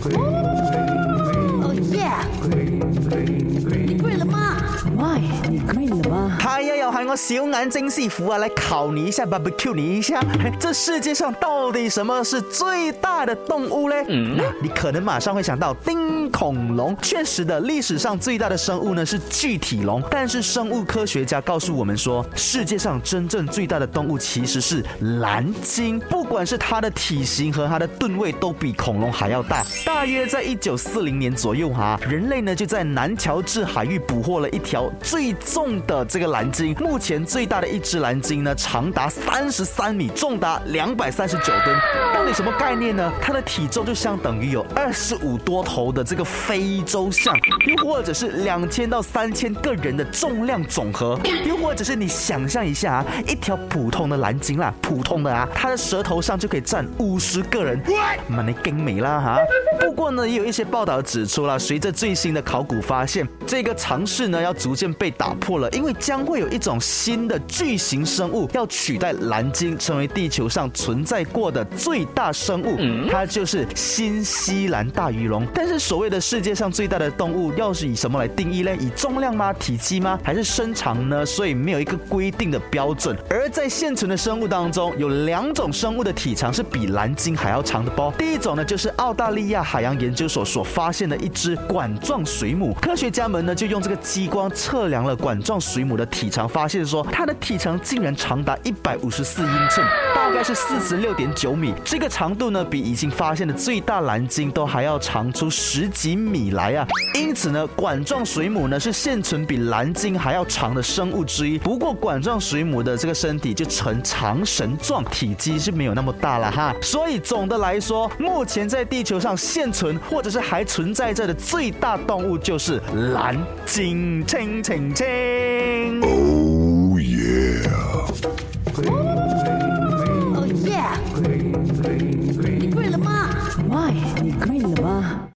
これ。嗨呀，要喊我小眼睛戏服啊，来考你一下，barbecue 你一下。嘿 这世界上到底什么是最大的动物嘞？嗯你可能马上会想到丁恐龙。确实的，历史上最大的生物呢是巨体龙，但是生物科学家告诉我们说，世界上真正最大的动物其实是蓝鲸。不管是它的体型和它的吨位，都比恐龙还要大。大约在一九四零年左右哈，人类呢就在南乔治海域捕获了一条最重的这个蓝鲸。目前最大的一只蓝鲸呢，长达三十三米，重达两百三十九吨。到底什么概念呢？它的体重就相等于有二十五多头的这个非洲象，又或者是两千到三千个人的重量总和，又或者是你想象一下啊，一条普通的蓝鲸啦，普通的啊，它的舌头上就可以站五十个人，蛮的更美啦哈。不过呢，也有一些报道指出了，随着最新的考古发现，这个尝试呢要逐渐被打破了，因为将会有一种新的巨型生物要取代蓝鲸，成为地球上存在过的最大生物，它就是新西兰大鱼龙。但是所谓的世界上最大的动物，要是以什么来定义呢？以重量吗？体积吗？还是身长呢？所以没有一个规定的标准。而在现存的生物当中，有两种生物的体长是比蓝鲸还要长的包。第一种呢，就是澳大利亚海洋研究所所发现的一只管状水母。科学家们呢，就用这个激光测量了管状水母的体长，发现说它的体长竟然长达一百五十四英寸，大概是四十六点九米。这个长度呢，比已经发现的最大蓝鲸都还要长出十几米来啊！因此呢，管状水母呢是现存比蓝鲸还要长的生物之一。不过，管状水母的这个身体就呈长绳状，体积是没有那么大了哈。所以总的来说，目前在地球上现存或者是还存在着的最大动物就是蓝鲸。请请请。